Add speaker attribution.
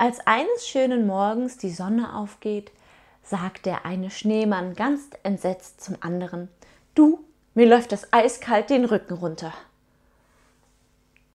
Speaker 1: Als eines schönen Morgens die Sonne aufgeht, sagt der eine Schneemann ganz entsetzt zum anderen, Du, mir läuft das eiskalt den Rücken runter.